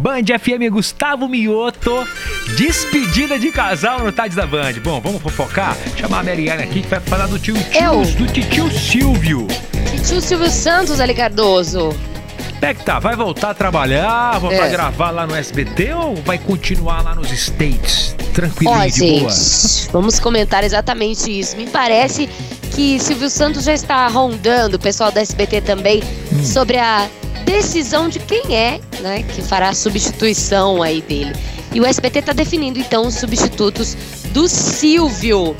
Band FM Gustavo Mioto, despedida de casal no Tardes da Band. Bom, vamos fofocar? Chamar a Mariana aqui que vai falar do tio, tio do tio Silvio. Tio Silvio Santos, Ali Cardoso. Como é que tá? Vai voltar a trabalhar, voltar É. gravar lá no SBT ou vai continuar lá nos States? Tranquilo e de boa? gente, vamos comentar exatamente isso. Me parece que Silvio Santos já está rondando, o pessoal da SBT também, Hum. sobre a decisão de quem é, né, que fará a substituição aí dele. E o SBT tá definindo então os substitutos do Silvio.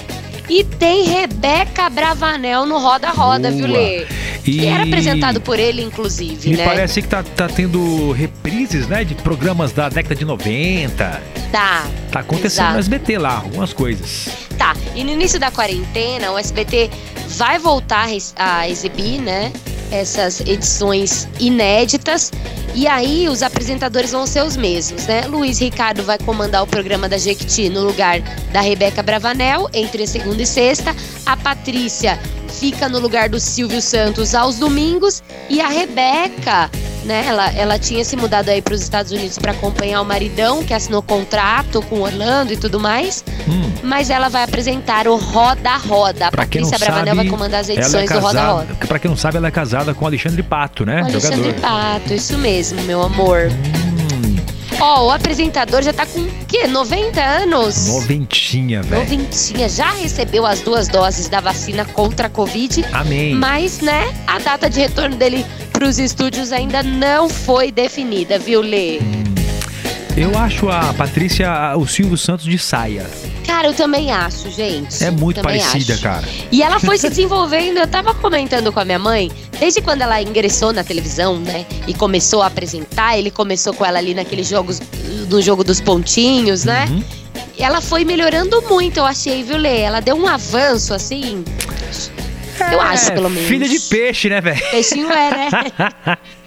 E tem Rebeca Bravanel no Roda Roda, viu, Boa. Lê? Que era apresentado por ele, inclusive, Me né? parece que tá, tá tendo reprises, né, de programas da década de 90. Tá. Tá acontecendo Exato. no SBT lá, algumas coisas. Tá, e no início da quarentena, o SBT vai voltar a exibir, né? Essas edições inéditas. E aí os apresentadores vão ser os mesmos, né? Luiz Ricardo vai comandar o programa da Jequiti no lugar da Rebeca Bravanel, entre segunda e sexta. A Patrícia fica no lugar do Silvio Santos aos domingos. E a Rebeca, né? Ela, ela tinha se mudado aí para os Estados Unidos para acompanhar o maridão, que assinou contrato com Orlando e tudo mais Hum, mas ela vai apresentar o Roda Roda. A Pra quem Patrícia não Bravanel sabe, vai comandar as é edições do Roda casada, Roda. pra quem não sabe, ela é casada com o Alexandre Pato, né? O Alexandre Jogador. Pato, isso mesmo, meu amor. Hum, Ó, o apresentador já tá com o quê? 90 anos? noventinha, velho. Noventinha, já recebeu as duas doses da vacina contra a Covid, Amém. mas, né, a data de retorno dele pros estúdios ainda não foi definida, viu, Lê? Eu acho a Patrícia, o Silvio Santos de saia. Cara, eu também acho, gente. É muito Também parecida, acho. cara. E ela foi se desenvolvendo, eu tava comentando com a minha mãe, desde quando ela ingressou na televisão, né? E começou a apresentar, ele começou com ela ali naqueles jogos, no jogo dos pontinhos, né? Uhum. Ela foi melhorando muito, eu achei, viu, Lê? Ela deu um avanço, assim. Eu acho, É, pelo menos. Filha de peixe, né, velho? Peixinho é, né?